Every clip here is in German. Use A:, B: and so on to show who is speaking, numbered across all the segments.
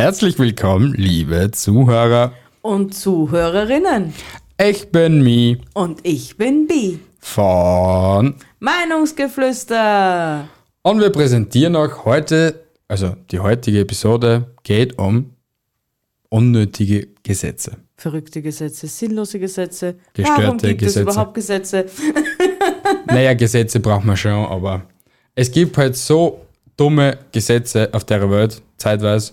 A: Herzlich willkommen, liebe Zuhörer.
B: und Zuhörerinnen.
A: Ich bin Mi
B: Und ich bin Bi.
A: von
B: Meinungsgeflüster.
A: und wir präsentieren euch heute, also die heutige Episode geht um unnötige Gesetze.
B: Verrückte Gesetze, sinnlose Gesetze.
A: Gestörte
B: Warum gibt
A: Gesetze.
B: es überhaupt Gesetze?
A: Naja, Gesetze braucht man schon, aber es gibt halt so dumme Gesetze auf der Welt, zeitweise.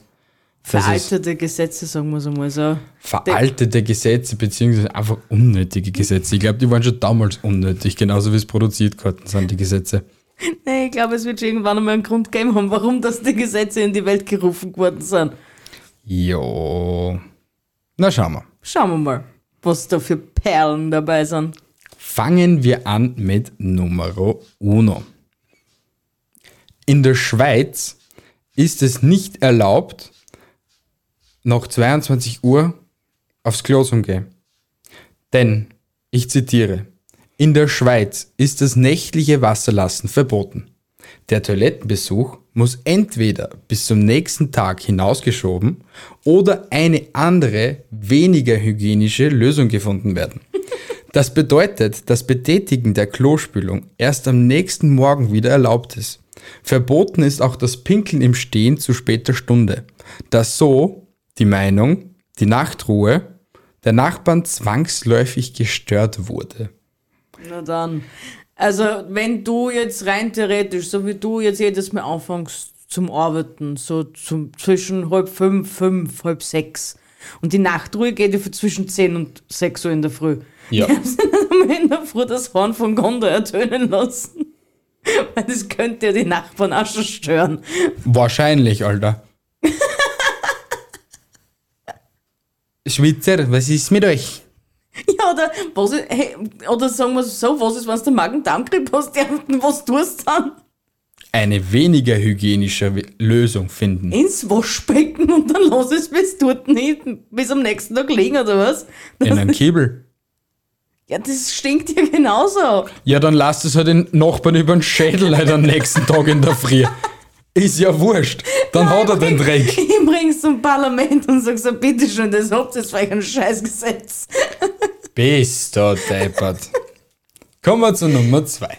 B: Veraltete Gesetze, sagen wir es einmal so.
A: veraltete Gesetze, beziehungsweise einfach unnötige Gesetze. Ich glaube, die waren schon damals unnötig, genauso wie es produziert worden sind, die Gesetze.
B: Nee, ich glaube, es wird schon irgendwann einmal einen Grund geben haben, warum das die Gesetze in die Welt gerufen worden sind.
A: Jo. Na, schauen wir.
B: Schauen wir mal, was da für Perlen dabei sind.
A: Fangen wir an mit Numero uno. In der Schweiz ist es nicht erlaubt, nach 22 Uhr aufs Klo zu gehen. Denn, ich zitiere, in der Schweiz ist das nächtliche Wasserlassen verboten. Der Toilettenbesuch muss entweder bis zum nächsten Tag hinausgeschoben oder eine andere, weniger hygienische Lösung gefunden werden. Das bedeutet, das Betätigen der Klospülung erst am nächsten Morgen wieder erlaubt ist. Verboten ist auch das Pinkeln im Stehen zu später Stunde, da so die Meinung, die Nachtruhe der Nachbarn zwangsläufig gestört wurde.
B: Na dann. Also, wenn du jetzt rein theoretisch, so wie du jetzt jedes Mal anfängst zum Arbeiten, so zum, zwischen halb fünf, fünf, halb sechs, und die Nachtruhe geht ja zwischen zehn und sechs Uhr in der Früh.
A: Ja.
B: Nicht einmal in der Früh das Horn von Gondor ertönen lassen. Weil das könnte ja die Nachbarn auch schon stören.
A: Wahrscheinlich, Alter. Schwitzer, was ist mit euch?
B: Ja, oder, was ist, hey, oder sagen wir so, was ist, wenn du Magen-Darm-Grippe hast, ja, was tust du dann?
A: Eine weniger hygienische Lösung finden.
B: ins Waschbecken und dann lass es bis dort nicht, bis am nächsten Tag liegen, oder was?
A: In einem Kiebel.
B: Ja, das stinkt ja genauso.
A: Ja, dann lasst es halt den Nachbarn über den Schädel halt am nächsten Tag in der Früh. Ist ja wurscht. Dann hat er den Dreck.
B: Ich bring's zum Parlament und sag so, bitteschön, das habt ihr für euch ein Scheißgesetz.
A: Bist du deppert. Kommen wir zu Nummer zwei.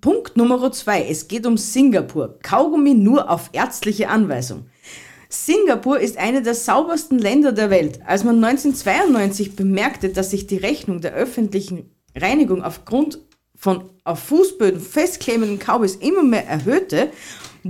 B: Punkt Nummer zwei. Es geht um Singapur. Kaugummi nur auf ärztliche Anweisung. Singapur ist eine der saubersten Länder der Welt. Als man 1992 bemerkte, dass sich die Rechnung der öffentlichen Reinigung aufgrund von auf Fußböden festklebenden Kaubis immer mehr erhöhte,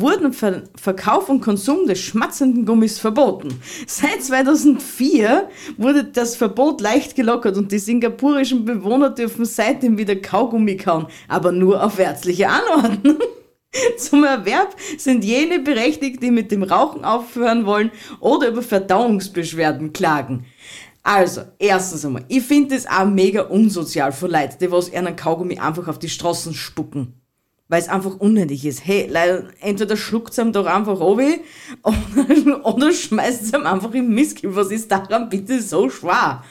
B: wurden Ver Verkauf und Konsum des schmatzenden Gummis verboten. Seit 2004 wurde das Verbot leicht gelockert und die singapurischen Bewohner dürfen seitdem wieder Kaugummi kauen, aber nur auf ärztliche Anordnung. Zum Erwerb sind jene berechtigt, die mit dem Rauchen aufhören wollen oder über Verdauungsbeschwerden klagen. Also, erstens einmal, ich finde das auch mega unsozial für Leute, die was einen Kaugummi einfach auf die Straßen spucken. Weil es einfach unnötig ist. Hey, Leute, entweder schluckt es ihm doch einfach runter oder, oder schmeißt es ihm einfach im Mistkill. Was ist daran bitte so schwer?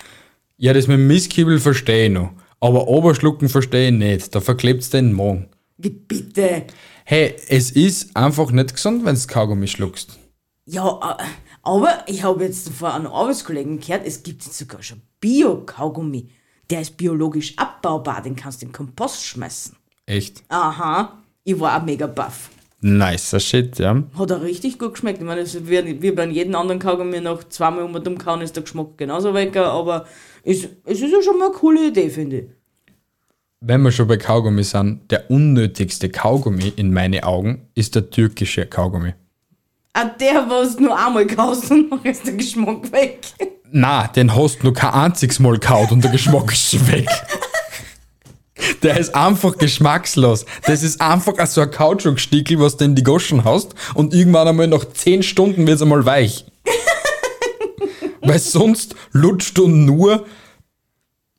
A: Ja, das mit dem Misskiebel verstehe ich noch. Aber Oberschlucken verstehe ich nicht. Da verklebt's den Magen.
B: Wie bitte?
A: Hey, es ist einfach nicht gesund, wenn du Kaugummi schluckst.
B: Ja, äh, aber ich habe jetzt von einem Arbeitskollegen gehört, es gibt jetzt sogar schon Bio-Kaugummi. Der ist biologisch abbaubar, den kannst du in den Kompost schmeißen.
A: Echt.
B: Aha, ich war auch mega baff.
A: Nicer Shit, ja.
B: Hat er richtig gut geschmeckt. Ich meine, es ist wie, bei jedem anderen Kaugummi nach zweimal um und um kauen ist der Geschmack genauso weg, aber es, es ist ja schon mal eine coole Idee, finde ich.
A: Wenn wir schon bei Kaugummi sind, der unnötigste Kaugummi in meinen Augen ist der türkische Kaugummi.
B: Auch der, was nur einmal kaust und dann ist der Geschmack weg.
A: Na, den hast du noch kein einziges Mal kaut und der Geschmack ist weg. Der ist einfach geschmackslos. Das ist einfach so ein Kautschukstickel, was du in die Goschen hast und irgendwann einmal nach 10 Stunden wird es einmal weich. Weil sonst lutscht du nur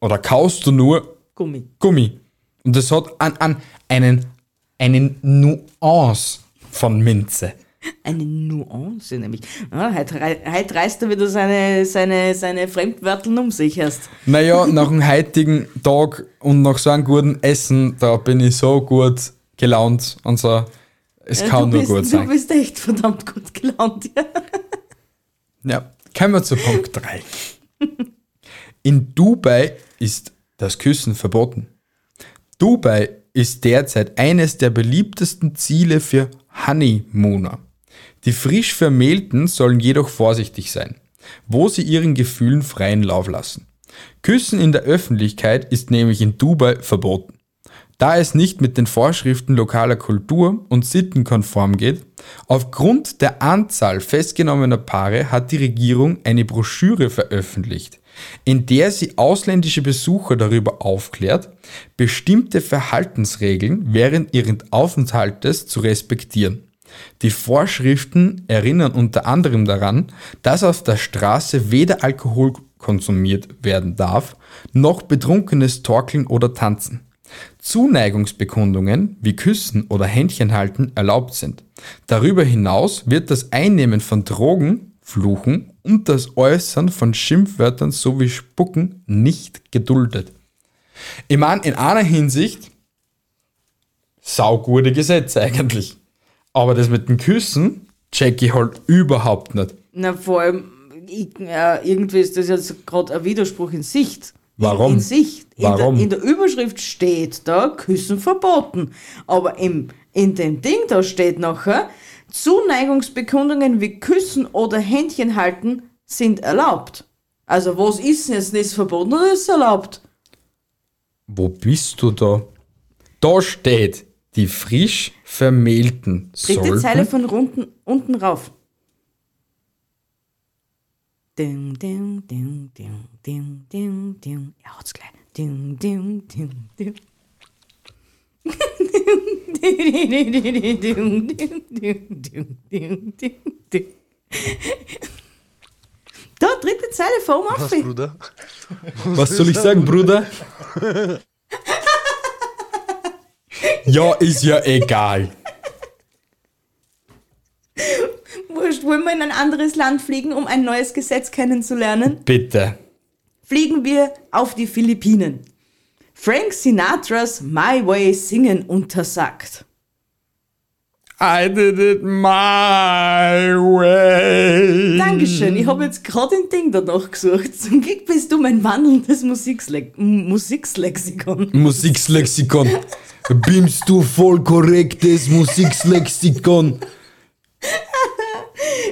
A: oder kaust du nur
B: Gummi.
A: Gummi. Und das hat an, an einen, einen Nuance von Minze.
B: Eine Nuance nämlich. Ah, heute, heute reißt er wieder seine, seine, seine Fremdwörteln um sich erst.
A: Naja, nach dem heutigen Tag und nach so einem guten Essen, da bin ich so gut gelaunt und so. Es
B: Ja,
A: kann nur
B: bist,
A: gut sein.
B: Du bist echt verdammt gut gelaunt. Ja.
A: Ja, kommen wir zu Punkt 3. In Dubai ist das Küssen verboten. Dubai ist derzeit eines der beliebtesten Ziele für Honeymooner. Die frisch Vermählten sollen jedoch vorsichtig sein, wo sie ihren Gefühlen freien Lauf lassen. Küssen in der Öffentlichkeit ist nämlich in Dubai verboten. Da es nicht mit den Vorschriften lokaler Kultur und Sitten konform geht, aufgrund der Anzahl festgenommener Paare hat die Regierung eine Broschüre veröffentlicht, in der sie ausländische Besucher darüber aufklärt, bestimmte Verhaltensregeln während ihres Aufenthaltes zu respektieren. Die Vorschriften erinnern unter anderem daran, dass auf der Straße weder Alkohol konsumiert werden darf, noch betrunkenes Torkeln oder Tanzen. Zuneigungsbekundungen wie Küssen oder Händchenhalten erlaubt sind. Darüber hinaus wird das Einnehmen von Drogen, Fluchen und das Äußern von Schimpfwörtern sowie Spucken nicht geduldet. Ich meine, in einer Hinsicht saugute Gesetze eigentlich. Aber das mit dem Küssen check ich halt überhaupt nicht.
B: Na, vor allem, ich, äh, irgendwie ist das jetzt gerade ein Widerspruch in Sicht.
A: Warum?
B: In, in Sicht.
A: Warum?
B: In der, in der Überschrift steht da Küssen verboten. Aber im, in dem Ding da steht nachher, Zuneigungsbekundungen wie Küssen oder Händchen halten sind erlaubt. Also was ist denn jetzt nicht verboten oder ist erlaubt?
A: Wo bist du da? Da steht, die frisch Vermählten
B: Dritte
A: sollten...
B: Zeile von unten, unten rauf. Ding, ding, ding, ding, ding, ding, ding. Er hat's gleich. Ding, ding, ding, ding. Da, dritte Zeile vor oben auf.
C: Bruder?
A: Was soll ich sagen, Bruder? ja, ist ja egal.
B: Wurscht, wollen wir in ein anderes Land fliegen, um ein neues Gesetz kennenzulernen?
A: Bitte.
B: fliegen wir auf die Philippinen. Frank Sinatras My Way singen untersagt.
A: I did it my way.
B: Dankeschön, ich habe jetzt gerade ein Ding danach gesucht. Zum Glück bist du mein wandelndes Musiksle Musikslexikon.
A: Musikslexikon. Bimst du voll korrektes Musikslexikon.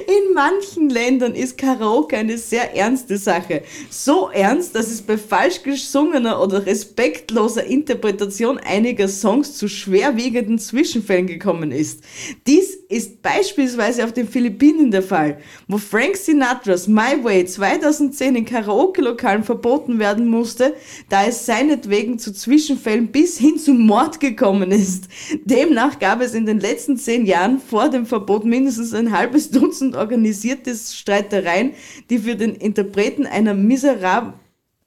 B: In manchen Ländern ist Karaoke eine sehr ernste Sache. So ernst, dass es bei falsch gesungener oder respektloser Interpretation einiger Songs zu schwerwiegenden Zwischenfällen gekommen ist. Dies ist beispielsweise auf den Philippinen der Fall, wo Frank Sinatras My Way 2010 in Karaoke-Lokalen verboten werden musste, da es seinetwegen zu Zwischenfällen bis hin zum Mord gekommen ist. Demnach gab es in den letzten zehn Jahren vor dem Verbot mindestens ein halbes Dutzend organisierte Streitereien, die für den Interpreten einer miserab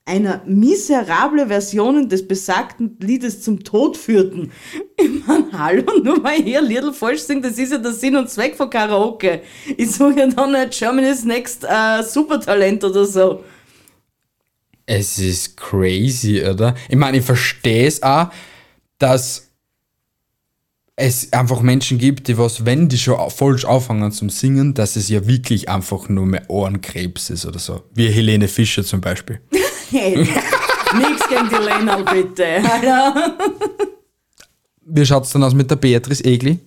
B: einer miserable Versionen des besagten Liedes zum Tod führten. Ich mein, hallo, nur weil hier Liedl falsch singe, das ist ja der Sinn und Zweck von Karaoke. Ich sage ja dann nicht Germany's Next äh, Supertalent oder so.
A: Es ist crazy, oder? Ich meine, ich verstehe es auch, dass es einfach Menschen gibt, die was, wenn die schon falsch auffangen zum Singen, dass es ja wirklich einfach nur mehr Ohrenkrebs ist oder so. Wie Helene Fischer zum Beispiel.
B: Hey, nix gegen die Lena, bitte.
A: Wie schaut's dann aus mit der Beatrice Egli?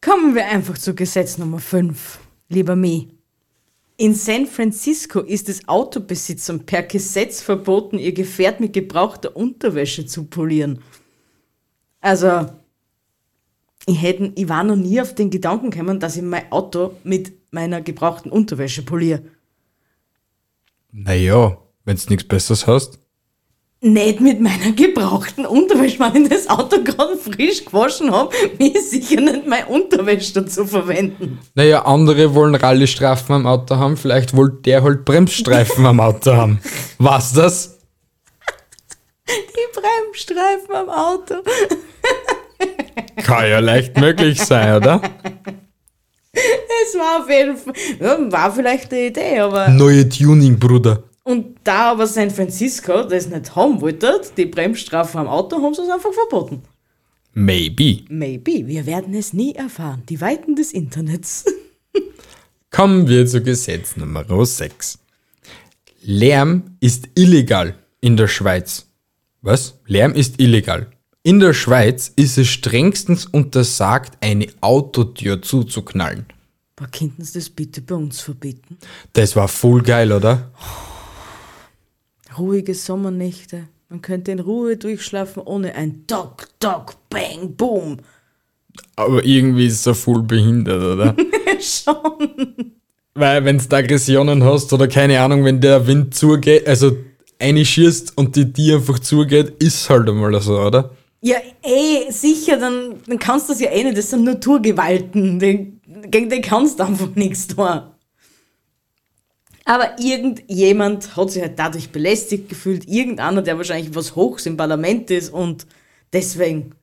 B: Kommen wir einfach zu Gesetz Nummer 5, lieber Mi. In San Francisco ist es Autobesitzern per Gesetz verboten, ihr Gefährt mit gebrauchter Unterwäsche zu polieren. Also, ich, hätte, ich war noch nie auf den Gedanken gekommen, dass ich mein Auto mit meiner gebrauchten Unterwäsche poliere.
A: Naja, wenn du nichts Besseres hast.
B: nicht mit meiner gebrauchten Unterwäsche, wenn ich das Auto gerade frisch gewaschen habe, mir ist sicher nicht meine Unterwäsche dazu verwenden.
A: Naja, andere wollen Rallye-Strafen am Auto haben, vielleicht wollte der halt Bremsstreifen am Auto haben. Was das?
B: Die Bremsstreifen am Auto.
A: Kann ja leicht möglich sein, oder?
B: Es war auf jeden Fall, ja, war vielleicht eine Idee, aber.
A: Neue Tuning, Bruder.
B: Und da aber San Francisco das nicht haben wollte, die Bremsstrafen am Auto, haben sie es einfach verboten.
A: Maybe.
B: Maybe, wir werden es nie erfahren. Die Weiten des Internets.
A: Kommen wir zu Gesetz Nummer 6. Lärm ist illegal in der Schweiz. Was? Lärm ist illegal. In der Schweiz ist es strengstens untersagt, eine Autotür zuzuknallen.
B: Aber könnten sie das bitte bei uns verbieten?
A: Das war voll geil, oder?
B: Ruhige Sommernächte. Man könnte in Ruhe durchschlafen ohne ein Dock, Dock, Bang, Boom.
A: Aber irgendwie ist so voll behindert, oder?
B: Schon.
A: Weil wenn du Aggressionen hast oder keine Ahnung, wenn der Wind zugeht, also eine schießt und die Tür einfach zugeht, ist halt einmal so, oder?
B: Ja, eh, sicher, dann, dann kannst du das ja eh nicht. Das sind Naturgewalten. Den, gegen die kannst du einfach nichts tun. Aber irgendjemand hat sich halt dadurch belästigt gefühlt. Irgendeiner, der wahrscheinlich was Hochs im Parlament ist und deswegen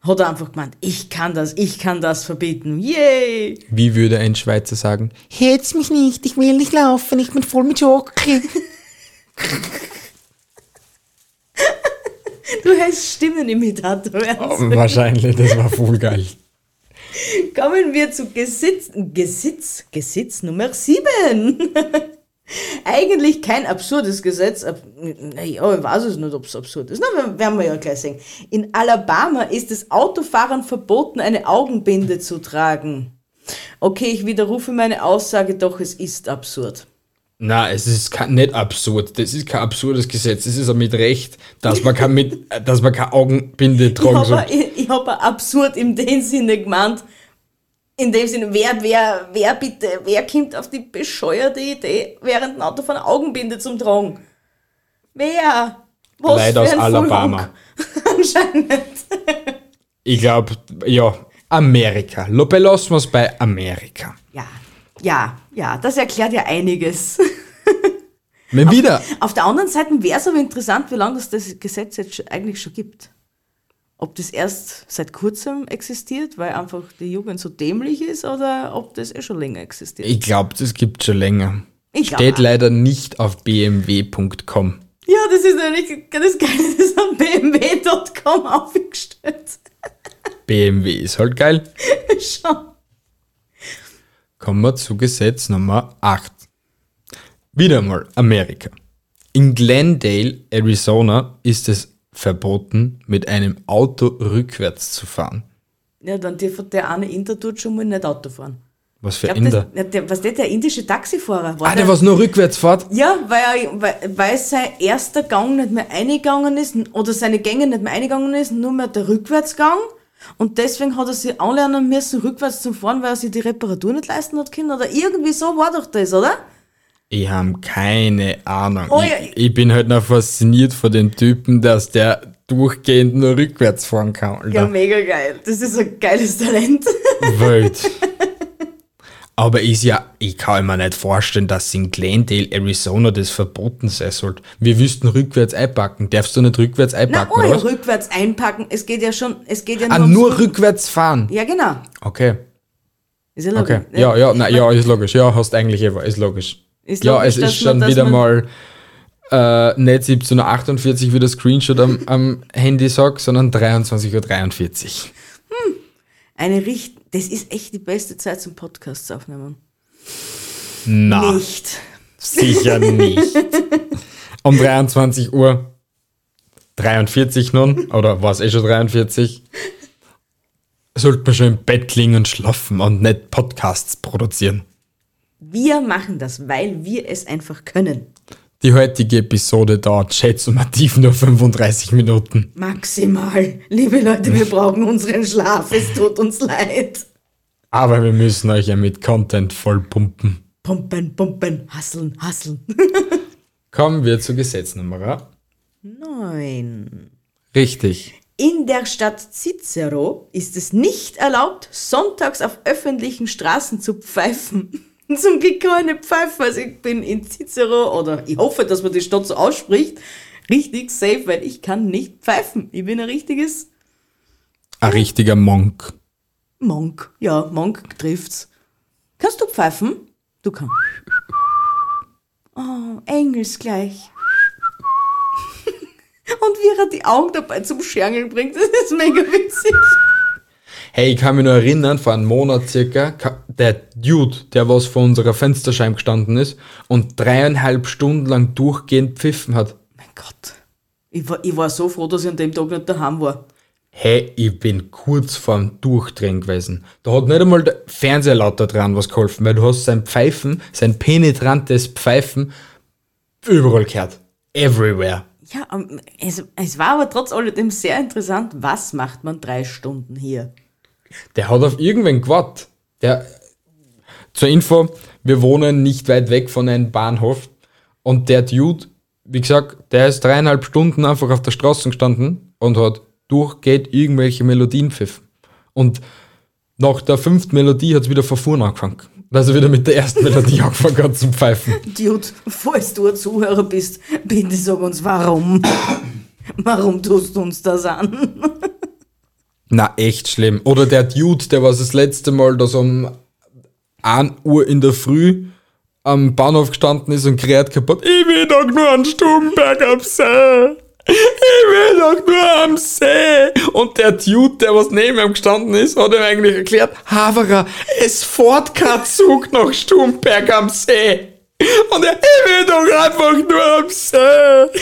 B: hat er einfach gemeint, ich kann das, ich kann das verbieten. Yay!
A: Wie würde ein Schweizer sagen?
D: Hetz mich nicht, ich will nicht laufen, ich bin voll mit Schoki.
B: Du heißt Stimmenimitator werden.
A: Wahrscheinlich, das war voll geil.
B: Kommen wir zu Gesetz, Gesetz, Gesetz Nummer 7. Eigentlich kein absurdes Gesetz. ab- Naja, ich weiß es nicht, ob es absurd ist. Na, werden wir ja gleich sehen. In Alabama ist es Autofahrern verboten, eine Augenbinde zu tragen. Okay, ich widerrufe meine Aussage, doch es ist absurd.
A: Na, es ist kein, nicht absurd. Das ist kein absurdes Gesetz. Es ist mit Recht, dass man kein, mit, dass man keine Augenbinde
B: Ich
A: tragen soll.
B: habe ich, ich hab absurd in dem Sinne gemeint, in dem Sinne, wer, wer, wer bitte, wer kommt auf die bescheuerte Idee, während dem Autofahren eine Augenbinde zum Tragen? Wer? Was für
A: aus
B: ein
A: Alabama.
B: Anscheinend.
A: Ich glaube, ja, Amerika. Belassen wir es bei Amerika.
B: Ja, ja, ja, das erklärt ja einiges.
A: Mal wieder.
B: Auf der anderen Seite wäre es aber interessant, wie lange es das Gesetz jetzt eigentlich schon gibt. Ob das erst seit kurzem existiert, weil einfach die Jugend so dämlich ist, oder ob das eh schon länger existiert.
A: Ich glaube, das gibt schon länger.
B: Ich
A: Steht
B: auch.
A: leider nicht auf bmw.com.
B: Ja, das ist nämlich das Geile, das ist auf bmw.com aufgestellt.
A: BMW ist halt geil.
B: Schon.
A: Kommen wir zu Gesetz Nummer 8. Wieder mal Amerika. In Glendale, Arizona, ist es verboten, mit einem Auto rückwärts zu fahren.
B: Ja, dann dürfte der eine Inder tut schon mal nicht Auto fahren.
A: Was für
B: Ich
A: Inder?
B: glaub, das, der, was der, der indische Taxifahrer war.
A: Ah, der was nur rückwärts fährt?
B: Ja, weil, er, weil, weil sein erster Gang nicht mehr eingegangen ist oder seine Gänge nicht mehr eingegangen ist, nur mehr der Rückwärtsgang. Und deswegen hat er sich anlernen müssen, rückwärts zu fahren, weil er sich die Reparatur nicht leisten hat können. Oder irgendwie so war doch das, oder?
A: Ich habe keine Ahnung.
B: Oh ja.
A: ich, ich bin halt noch fasziniert von dem Typen, dass der durchgehend nur rückwärts fahren kann. Alter.
B: Ja, mega geil. Das ist ein geiles Talent.
A: Wild. Aber ist ja, ich kann mir nicht vorstellen, dass in Glendale, Arizona das verboten sein sollte. Wir wüssten rückwärts einpacken. Darfst du nicht rückwärts
B: Na,
A: einpacken,
B: ohne
A: oder was?
B: rückwärts einpacken. Es geht ja schon, es geht ja
A: Ah,
B: ums
A: nur
B: Rück-
A: rückwärts fahren.
B: Ja, genau.
A: Okay,
B: Ist ja
A: okay.
B: logisch.
A: Ja, ja, na, ja, ist logisch. Ja, hast eigentlich eh, ist logisch.
B: Ist
A: ja,
B: logisch,
A: es ist
B: man-
A: schon
B: dass
A: wieder
B: man-
A: mal äh, nicht 17.48 Uhr wie der Screenshot am, am Handy sagt, sondern 23.43 Uhr.
B: Eine Richt das ist echt die beste Zeit zum Podcast aufnehmen.
A: Na,
B: Nicht.
A: sicher nicht. um 23 Uhr 43 nun, oder war es eh schon 43? Sollte man schon im Bett liegen und schlafen und nicht Podcasts produzieren.
B: Wir machen das, weil wir es einfach können.
A: Die heutige Episode dauert schätzumativ nur 35 Minuten.
B: Maximal. Liebe Leute, wir brauchen unseren Schlaf. Es tut uns leid.
A: Aber wir müssen euch ja mit Content voll pumpen.
B: Pumpen, pumpen, hasseln, hasseln.
A: Kommen wir zu Gesetz Nummer
B: Nein.
A: Richtig.
B: In der Stadt Cicero ist es nicht erlaubt, sonntags auf öffentlichen Straßen zu pfeifen. Zum Glück kann ich nicht pfeifen, also ich bin in Cicero oder ich hoffe, dass man die Stadt so ausspricht, richtig safe, weil ich kann nicht pfeifen. Ich bin ein richtiges
A: Ein richtiger Monk.
B: Monk. Ja, Monk trifft's. Kannst du pfeifen? Du kannst. Oh, engelsgleich. Und wie er die Augen dabei zum Schergeln bringt, das ist mega witzig.
A: Hey, ich kann mich nur erinnern, vor einem Monat circa, der Dude, der was vor unserer Fensterscheibe gestanden ist und dreieinhalb Stunden lang durchgehend pfiffen hat.
B: Mein Gott. Ich war, ich war so froh, dass ich an dem Tag nicht daheim war.
A: Hey, ich bin kurz vorm Durchdrehen gewesen. Da hat nicht einmal der Fernseher lauter dran was geholfen, weil du hast sein Pfeifen, sein penetrantes Pfeifen überall gehört. Everywhere.
B: Ja, ähm, es, es war aber trotz alledem sehr interessant, was macht man drei Stunden hier?
A: Der hat auf irgendwen gewartet. Der, zur Info, wir wohnen nicht weit weg von einem Bahnhof und der Dude, wie gesagt, der ist dreieinhalb Stunden einfach auf der Straße gestanden und hat durchgeht irgendwelche Melodien pfiffen. Und nach der fünften Melodie hat es wieder von vorne angefangen. Also wieder mit der ersten Melodie angefangen hat zum Pfeifen.
B: Dude, falls du ein Zuhörer bist, bitte sag uns warum. Warum tust du uns das an?
A: Na, echt schlimm. Oder der Dude, der was das letzte Mal da so um 1 Uhr in der Früh am Bahnhof gestanden ist und gerät kaputt. Ich will doch nur an Stubenberg am See. Ich will doch nur am See. Und der Dude, der was neben ihm gestanden ist, hat ihm eigentlich erklärt, Haverer, es fährt kein Zug nach Stubenberg am See. Und er, ich will doch einfach nur am See.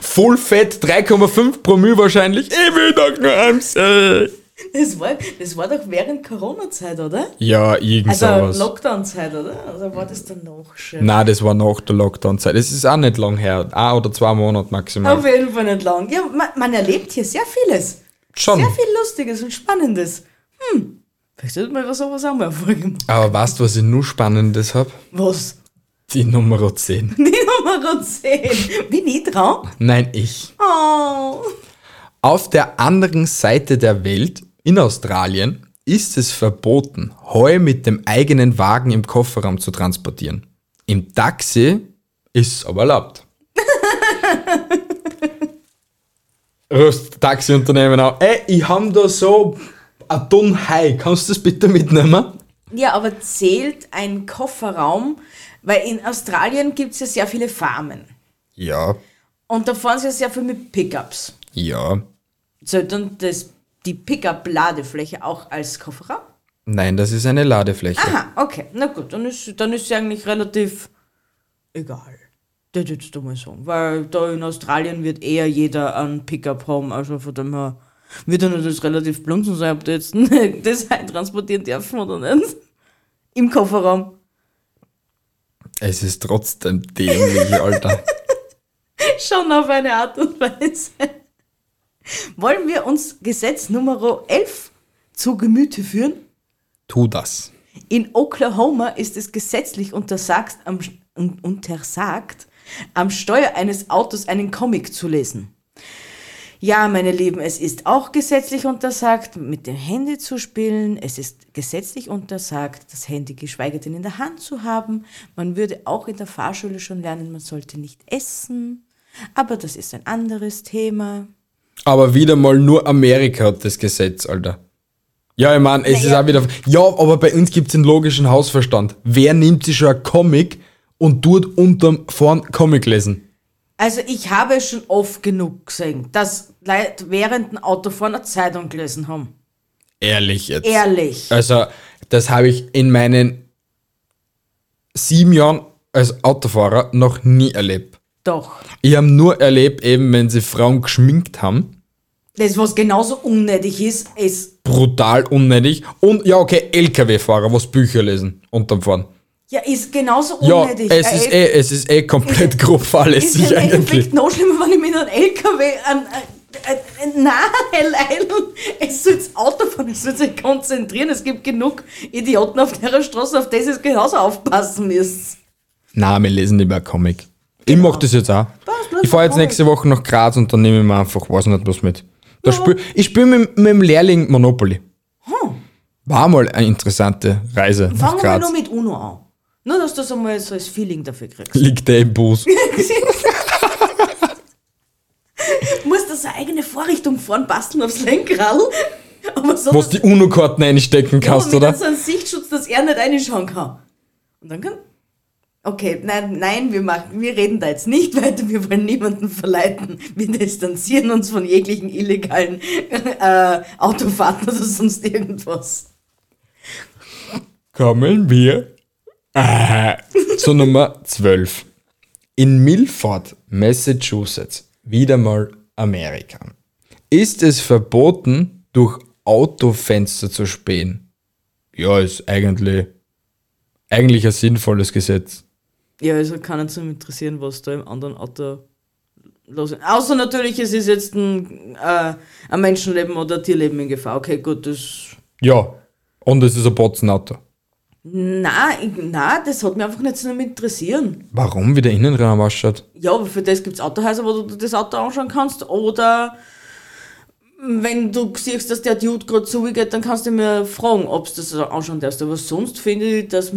A: Full Fett, 3,5 Promille wahrscheinlich. Ich will doch nur am See.
B: Das war, das war doch während Corona-Zeit, oder?
A: Ja, irgend
B: Also
A: sowas.
B: Lockdown-Zeit, oder? Also war das dann noch schon?
A: Nein, das war nach der Lockdown-Zeit. Es ist auch nicht lang her. Ein oder zwei Monate maximal.
B: Auf jeden Fall nicht lang. Ja, man, man erlebt hier sehr vieles.
A: Schon.
B: Sehr viel Lustiges und Spannendes. Hm, vielleicht sollte man sowas auch mal erfolgen.
A: Aber weißt du, was ich nur Spannendes hab?
B: Was?
A: Die Nummer 10.
B: Die Nummer 10. Bin ich dran?
A: Nein, ich.
B: Oh.
A: Auf der anderen Seite der Welt, in Australien, ist es verboten, Heu mit dem eigenen Wagen im Kofferraum zu transportieren. Im Taxi ist es aber erlaubt. Rufst Taxiunternehmen an, ey, ich hab da so ein Ton Hai, kannst du das bitte mitnehmen?
B: Ja, aber zählt ein Kofferraum, weil in Australien gibt es ja sehr viele Farmen.
A: Ja,
B: Und da fahren sie ja sehr viel mit Pickups.
A: ja.
B: Dann das, die Pickup-Ladefläche auch als Kofferraum?
A: Nein, das ist eine Ladefläche.
B: Aha, okay. Na gut, dann ist, dann ist sie eigentlich relativ egal. Das jetzt mal sagen. Weil da in Australien wird eher jeder einen Pickup haben. Also von dem her wird dann das relativ blunzen sein, ob die jetzt das transportieren dürfen oder nicht. Im Kofferraum.
A: Es ist trotzdem dämlich, Alter.
B: Schon auf eine Art und Weise. Wollen wir uns Gesetz Nummer 11 zu Gemüte führen?
A: Tu das.
B: In Oklahoma ist es gesetzlich untersagt, am, un- untersagt, am Steuer eines Autos einen Comic zu lesen. Ja, meine Lieben, es ist auch gesetzlich untersagt, mit dem Handy zu spielen. Es ist gesetzlich untersagt, das Handy geschweige denn in der Hand zu haben. Man würde auch in der Fahrschule schon lernen, man sollte nicht essen. Aber das ist ein anderes Thema.
A: Aber wieder mal nur Amerika hat das Gesetz, Alter. Ja, ich meine, es ist auch wieder. Ja, aber bei uns gibt es den logischen Hausverstand. Wer nimmt sich schon ein Comic und tut unterm vorn Comic lesen?
B: Also ich habe schon oft genug gesehen, dass Leute während dem Autofahren eine Zeitung gelesen haben.
A: Ehrlich jetzt.
B: Ehrlich.
A: Also, das habe ich in meinen sieben Jahren als Autofahrer noch nie erlebt.
B: Doch.
A: Ich habe nur erlebt, eben wenn sie Frauen geschminkt haben.
B: Das, was genauso unnötig ist, ist,
A: Brutal unnötig. Und ja, okay, LKW-Fahrer, was Bücher lesen unterm Fahren.
B: Ja, ist genauso
A: Ja,
B: unnötig.
A: es
B: Äh,
A: ist eh, es ist eh komplett grob
B: ist
A: fahrlässig
B: im
A: eigentlich.
B: Endeffekt noch schlimmer, wenn ich mit einem LKW an, äh, äh, nein, Leil, es soll das Auto fahren, es soll sich konzentrieren. Es gibt genug Idioten auf der Straße, auf das ihr genauso aufpassen müsst.
A: Na, wir lesen lieber Comic. Ich mach das jetzt auch.
B: Passt.
A: Ich fahre jetzt nächste Woche nach Graz und dann nehme ich mir einfach, weiß nicht was mit. Da spiel, ich spiele mit, mit dem Lehrling Monopoly. War mal eine interessante Reise
B: Fangen wir nur mit Uno an. Nur, dass du so mal so das Feeling dafür kriegst.
A: Liegt der im Bus.
B: Du musst da so eine eigene Vorrichtung vorn basteln aufs Lenkrad. Aber so,
A: Wo du die UNO-Karten einstecken kannst,
B: mit
A: oder?
B: so einem Sichtschutz, dass er nicht reinschauen kann. Und dann kann. Okay, nein, nein, wir, machen, wir reden da jetzt nicht weiter, wir wollen niemanden verleiten. Wir distanzieren uns von jeglichen illegalen äh, Autofahrten oder sonst irgendwas.
A: Kommen wir äh, zu Nummer 12. In Milford, Massachusetts, wieder mal Amerika, ist es verboten, durch Autofenster zu spähen. Ja, ist eigentlich, eigentlich ein sinnvolles Gesetz.
B: Ja, also kann uns nicht interessieren, was da im anderen Auto los ist. Außer natürlich, es ist jetzt ein, äh, ein Menschenleben oder ein Tierleben in Gefahr. Okay, gut, das.
A: Ja, und es ist ein Botzenauto.
B: Na, na, das hat mich einfach nicht so interessieren.
A: Warum? Wie der Innenraum ausschaut?
B: Ja, aber für das gibt es Autohäuser, wo du das Auto anschauen kannst. Oder wenn du siehst, dass der Dude gerade zugeht, dann kannst du mir fragen, ob du das anschauen darfst. Aber sonst finde ich, dass,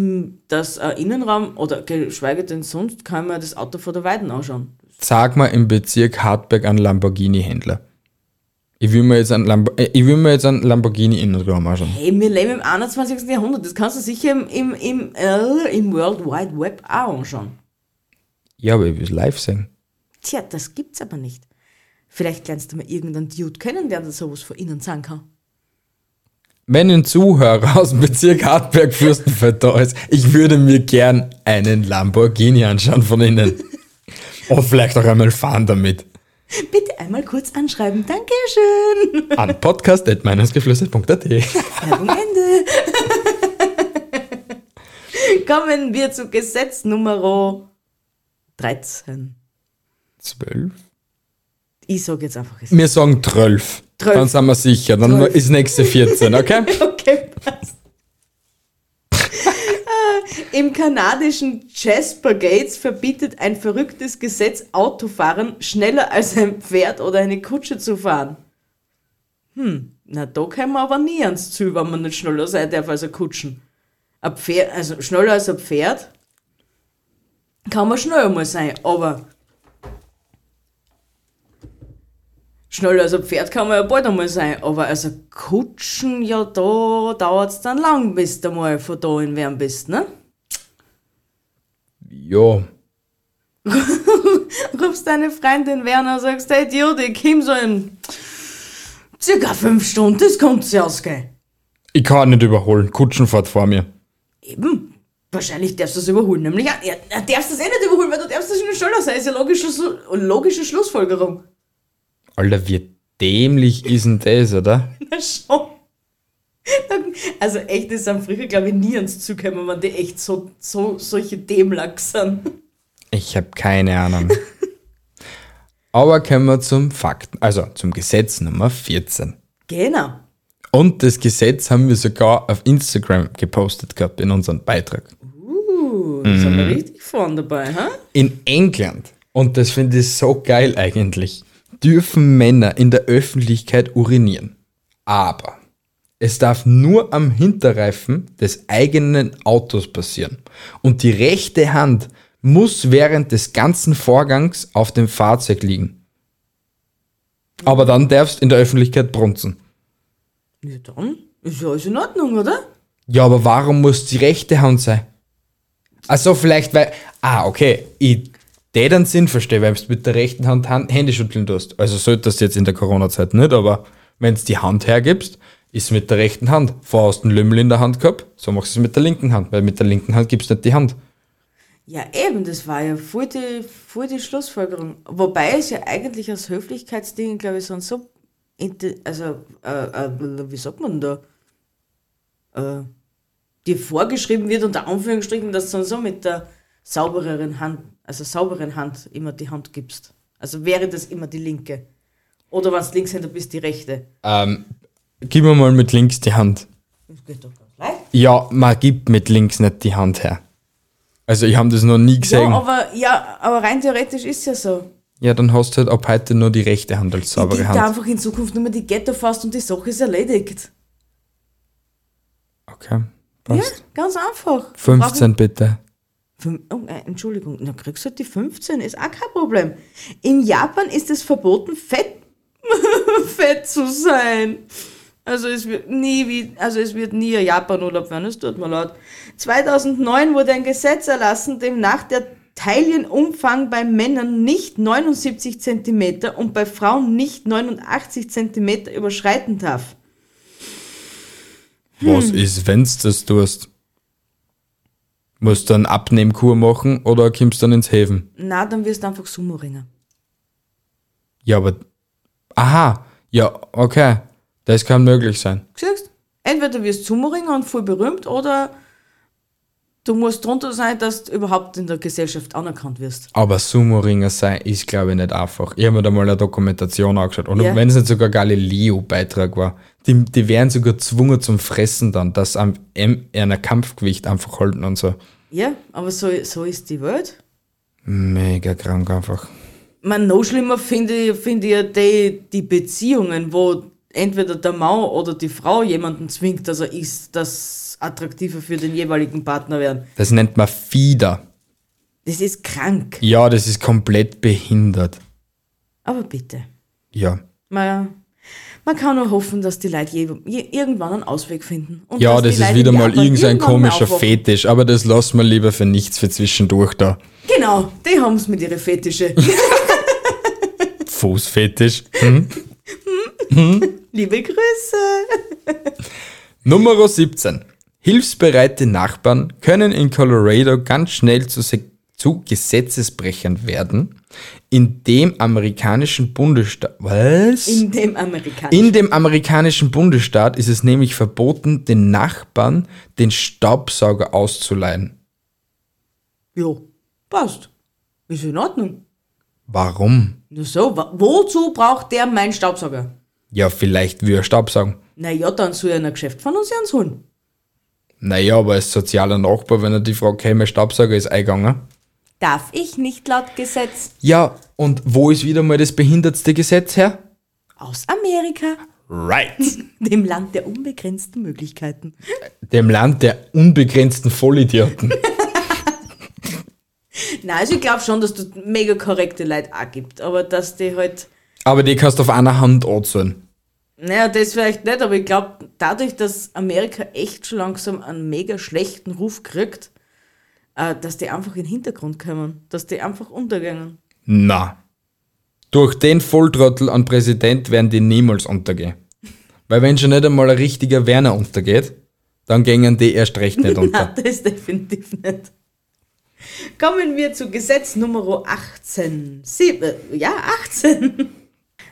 B: dass ein Innenraum, oder geschweige denn sonst, kann man das Auto vor der Weiden anschauen.
A: Sag mal im Bezirk Hartberg einen Lamborghini-Händler. Ich will mir jetzt einen, Lambo äh, ich will mir jetzt einen Lamborghini-Innenraum anschauen.
B: Hey, wir leben im 21. Jahrhundert. Das kannst du sicher im, im, im, äh, im World Wide Web auch anschauen.
A: Ja, aber ich will es live sehen.
B: Tja, das gibt's aber nicht. Vielleicht lernst du mal irgendeinen Dude kennen, der dir sowas von innen sagen kann.
A: Wenn ein Zuhörer aus dem Bezirk Hartberg Fürstenfeld da ist, ich würde mir gern einen Lamborghini anschauen von innen. Und vielleicht auch einmal fahren damit.
B: Bitte einmal kurz anschreiben. Dankeschön.
A: An podcast.meinungsgeflüster.at
B: Werbung Ende. Kommen wir zu Gesetz Nummer 13.
A: 12?
B: Ich sage jetzt einfach es.
A: Wir sagen 12.
B: 12.
A: Dann sind wir sicher. Dann
B: 12.
A: ist nächste 14, okay?
B: Okay, passt. Ah, Im kanadischen Jasper Gates verbietet ein verrücktes Gesetz Autofahren schneller als ein Pferd oder eine Kutsche zu fahren. Hm, na da kommen wir aber nie ans Ziel, wenn man nicht schneller sein darf als ein Kutschen. Ein Pferd, also schneller als ein Pferd kann man schneller mal sein, aber schneller als ein Pferd kann man ja bald einmal sein, aber als ein Kutschen, ja, da dauert es dann lang, bis du mal von da in Wern bist, ne?
A: Ja.
B: Rufst deine Freundin Werner und sagst, hey Idiot, ich komm so in circa fünf Stunden, das kann sich ausgehen.
A: Ich kann nicht überholen. Kutschen fährt vor mir.
B: Eben. Wahrscheinlich darfst du es überholen, nämlich, ja, darfst du es eh nicht überholen, weil du darfst es schon schneller sein, ist ja logische, logische Schlussfolgerung.
A: Alter, wie dämlich ist denn das, oder?
B: Na schon. Also echt, das sind früher, glaube ich, nie ans Zug gekommen, wenn die echt so, so solche Dämlacks sind.
A: Ich habe keine Ahnung. Aber kommen wir zum Fakt, also zum Gesetz Nummer 14.
B: Genau.
A: Und das Gesetz haben wir sogar auf Instagram gepostet gehabt in unserem Beitrag.
B: Uh, das sind wir richtig vorne dabei, ha?
A: In England, und das finde ich so geil eigentlich, dürfen Männer in der Öffentlichkeit urinieren. Aber es darf nur am Hinterreifen des eigenen Autos passieren. Und die rechte Hand muss während des ganzen Vorgangs auf dem Fahrzeug liegen. Aber dann darfst in der Öffentlichkeit brunzen.
B: Ja, dann ist ja alles in Ordnung, oder?
A: Ja, aber warum muss die rechte Hand sein? Also vielleicht, weil. Ah, okay. Ich den dann Sinn verstehe, weil du mit der rechten Hand, Hand Hände schütteln tust. Also solltest du jetzt in der Corona-Zeit nicht, aber wenn du die Hand hergibst, ist mit der rechten Hand. Du einen Lümmel in der Hand gehabt, so machst du es mit der linken Hand, weil mit der linken Hand gibst du nicht die Hand.
B: Ja, eben, das war ja voll die, voll die Schlussfolgerung. Wobei es ja eigentlich als Höflichkeitsding, glaube ich, so, so also, äh, äh, wie sagt man da? Äh, dir vorgeschrieben wird, unter Anführungsstrichen, dass du dann so mit der saubereren Hand, also sauberen Hand immer die Hand gibst. Also wäre das immer die linke. Oder wenn du Linkshänder bist, die rechte.
A: Ähm, gib mir mal mit links die Hand.
B: Das geht doch ganz leicht.
A: Ja, man gibt mit links nicht die Hand her. Also ich habe das noch nie gesehen.
B: Ja, aber, ja, aber rein theoretisch ist ja so.
A: Ja, dann hast du halt ab heute nur die rechte Hand als
B: Ich
A: saubere
B: da
A: Hand.
B: einfach in Zukunft nur mehr die Ghetto fast und die Sache ist erledigt.
A: Okay,
B: Ja,
A: passt.
B: ganz einfach.
A: 15 bitte.
B: Fün- Oh, äh, Entschuldigung, na kriegst du die 15, ist auch kein Problem. In Japan ist es verboten, fett, fett zu sein. Also es wird nie wie, also es wird nie ein Japan-Urlaub werden, es tut mir leid. 2009 wurde ein Gesetz erlassen, demnach der Taillenumfang bei Männern nicht 79 cm und bei Frauen nicht 89 cm überschreiten darf.
A: Was
B: Hm.
A: ist, wenn's das tust? Musst du eine Abnehmkur machen oder kommst dann ins Häfen?
B: Na, dann wirst du einfach Sumo-Ringer.
A: Ja, aber. Aha, ja, okay. Das kann möglich sein.
B: Siehst Entweder wirst du Sumo-Ringer und voll berühmt oder du musst drunter sein, dass du überhaupt in der Gesellschaft anerkannt wirst.
A: Aber Sumo-Ringer sein ist, glaube ich, nicht einfach. Ich habe mir da mal eine Dokumentation angeschaut. Und
B: Ja.
A: wenn es nicht sogar Galileo-Beitrag war, die, die werden sogar gezwungen zum Fressen dann, dass am einer Kampfgewicht einfach halten und so.
B: Ja, aber so, so ist die Welt.
A: Mega krank einfach.
B: Man, noch schlimmer finde ich, finde ich ja die, die Beziehungen, wo entweder der Mann oder die Frau jemanden zwingt, dass er ist, das attraktiver für den jeweiligen Partner werden.
A: Das nennt man Fieder.
B: Das ist krank.
A: Ja, das ist komplett behindert.
B: Aber bitte.
A: Ja.
B: Man, man kann nur hoffen, dass die Leute je, je, irgendwann einen Ausweg finden. Und
A: Ja, das ist
B: Leute
A: wieder mal irgendein komischer. Fetisch, aber das lassen wir lieber für nichts für zwischendurch da.
B: Genau, die haben es mit ihren Fetische.
A: Fußfetisch. Hm?
B: Liebe Grüße.
A: Nummer 17. Hilfsbereite Nachbarn können in Colorado ganz schnell zu, zu Gesetzesbrechern werden. In dem amerikanischen Bundesstaat. Was?
B: In dem amerikanischen.
A: In dem amerikanischen Bundesstaat ist es nämlich verboten, den Nachbarn den Staubsauger auszuleihen.
B: jo, passt. Ist in Ordnung.
A: Warum?
B: Nur so, wozu braucht der meinen Staubsauger?
A: Ja, vielleicht will er Staubsaugen.
B: Naja, dann soll er in ein Geschäft von uns ans holen.
A: Naja, aber als sozialer Nachbar, wenn er die Frage käme, Staubsauger ist eingegangen.
B: Darf ich nicht laut Gesetz.
A: Ja, und wo ist wieder mal das behindertste Gesetz her?
B: Aus Amerika,
A: Right.
B: dem Land der unbegrenzten Möglichkeiten.
A: Dem Land der unbegrenzten Vollidioten.
B: Nein, also ich glaube schon, dass es mega korrekte Leute auch gibt, aber dass die halt,
A: Aber die kannst du auf einer Hand anzählen.
B: naja, das vielleicht nicht, aber ich glaube, dadurch, dass Amerika echt schon langsam einen mega schlechten Ruf kriegt, äh, dass die einfach in den Hintergrund kommen, dass die einfach untergehen.
A: Na. Durch den Volltrottel an Präsident werden die niemals untergehen. Weil wenn schon nicht einmal ein richtiger Werner untergeht, dann gingen die erst recht nicht unter.
B: Nein, das definitiv nicht. Kommen wir zu Gesetz Nummer 18. Sie, äh, ja, 18.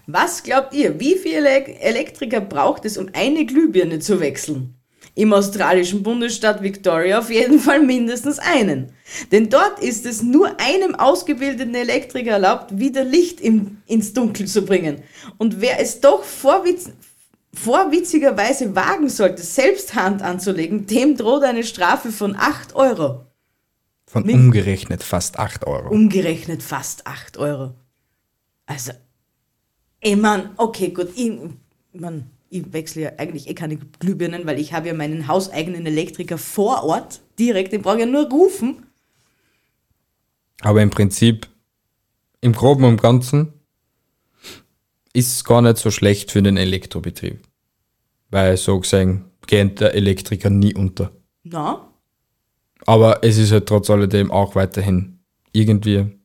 B: Was glaubt ihr, wie viele Elektriker braucht es, um eine Glühbirne zu wechseln? Im australischen Bundesstaat Victoria auf jeden Fall mindestens einen. Denn dort ist es nur einem ausgebildeten Elektriker erlaubt, wieder Licht im, ins Dunkel zu bringen. Und wer es doch vorwitz, vorwitzigerweise wagen sollte, selbst Hand anzulegen, dem droht eine Strafe von 8 Euro.
A: Von umgerechnet fast 8 Euro.
B: Umgerechnet fast 8 Euro. Also, ich mein, okay, gut, ich, ich, mein, ich wechsle ja eigentlich eh keine Glühbirnen, weil ich habe ja meinen hauseigenen Elektriker vor Ort, direkt, den brauche ich ja nur rufen.
A: Aber im Prinzip, im Groben und Ganzen, ist es gar nicht so schlecht für den Elektrobetrieb. Weil so gesehen geht der Elektriker nie unter.
B: Na,
A: Aber es ist halt trotz alledem auch weiterhin irgendwie.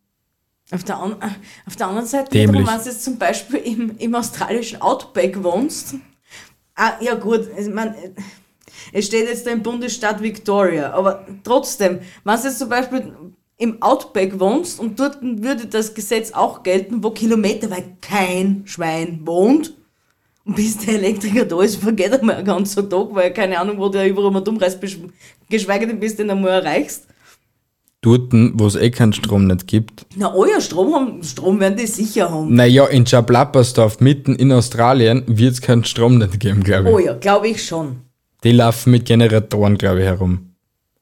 B: Auf der, an, auf der anderen Seite, wiederum, wenn du jetzt zum Beispiel im, im australischen Outback wohnst, ah, ja gut, ich mein, es steht jetzt da im Bundesstaat Victoria, aber trotzdem, wenn du jetzt zum Beispiel im Outback wohnst und dort würde das Gesetz auch gelten, wo kilometerweit kein Schwein wohnt, und bis der Elektriker da ist, vergeht einmal ein ganzer Tag, weil keine Ahnung, wo der überall mal umreißt, besch- geschweige denn bis du den einmal erreichst.
A: Dort, wo es eh keinen Strom nicht gibt.
B: Na, oh ja, Strom, haben, Strom werden die sicher haben.
A: Naja, in Chaplappersdorf, mitten in Australien, wird es keinen Strom nicht geben, glaube ich.
B: Oh ja, glaube ich schon.
A: Die laufen mit Generatoren, glaube ich, herum.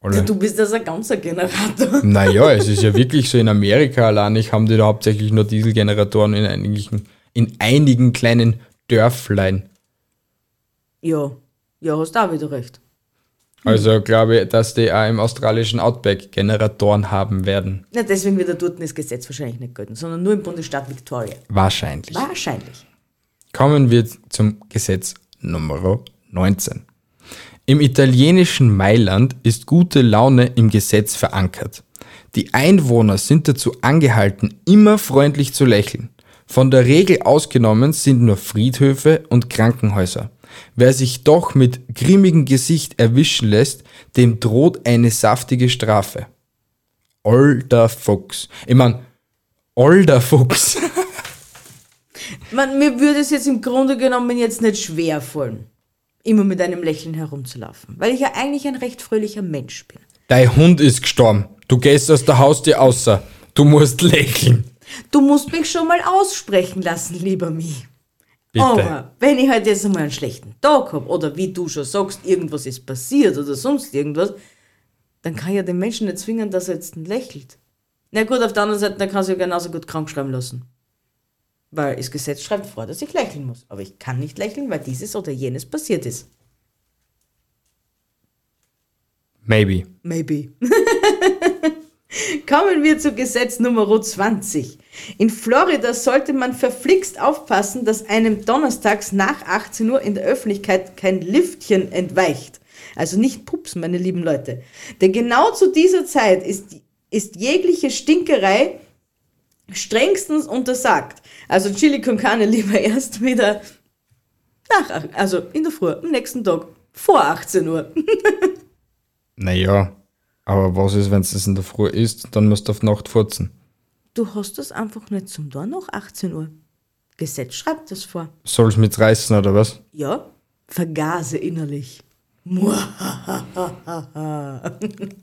A: Alle.
B: Du bist also ein ganzer Generator.
A: Naja, es ist ja wirklich so, in Amerika allein, ich haben die da hauptsächlich nur Dieselgeneratoren in einigen, in einigen kleinen Dörflein.
B: Ja, ja, hast auch wieder recht.
A: Also glaube ich, dass die auch im australischen Outback Generatoren haben werden.
B: Na, deswegen wird dort das Gesetz wahrscheinlich nicht gelten, sondern nur im Bundesstaat Victoria.
A: Wahrscheinlich.
B: Wahrscheinlich.
A: Kommen wir zum Gesetz Nummer 19. Im italienischen Mailand ist gute Laune im Gesetz verankert. Die Einwohner sind dazu angehalten, immer freundlich zu lächeln. Von der Regel ausgenommen sind nur Friedhöfe und Krankenhäuser. Wer sich doch mit grimmigem Gesicht erwischen lässt, dem droht eine saftige Strafe. Older Fuchs. Ich mein, Older Fuchs.
B: Man, mir würde es jetzt im Grunde genommen jetzt nicht schwer fallen, immer mit einem Lächeln herumzulaufen, weil ich ja eigentlich ein recht fröhlicher Mensch bin.
A: Dein Hund ist gestorben. Du gehst aus der Haustür außer. Du musst lächeln.
B: Du musst mich schon mal aussprechen lassen, lieber Mi.
A: Bitte.
B: Aber wenn ich halt jetzt einmal einen schlechten Tag habe oder wie du schon sagst, irgendwas ist passiert oder sonst irgendwas, dann kann ja den Menschen nicht zwingen, dass er jetzt lächelt. Na gut, auf der anderen Seite, dann kann sie ja genauso gut krank schreiben lassen. Weil das Gesetz schreibt vor, dass ich lächeln muss. Aber ich kann nicht lächeln, weil dieses oder jenes passiert ist.
A: Maybe.
B: Maybe. Kommen wir zu Gesetz Nummer 20. In Florida sollte man verflixt aufpassen, dass einem donnerstags nach 18 Uhr in der Öffentlichkeit kein Liftchen entweicht. Also nicht pupsen, meine lieben Leute. Denn genau zu dieser Zeit ist, ist jegliche Stinkerei strengstens untersagt. Also Chili con Carne lieber erst wieder nach, ach- also in der Früh, am nächsten Tag, vor 18 Uhr.
A: Naja, aber was ist, wenn es in der Früh ist? Dann musst du auf Nacht furzen.
B: Du hast das einfach nicht zum Tor nach 18 Uhr. Gesetz schreibt das vor.
A: Soll's mit reißen oder was?
B: Ja, vergase innerlich.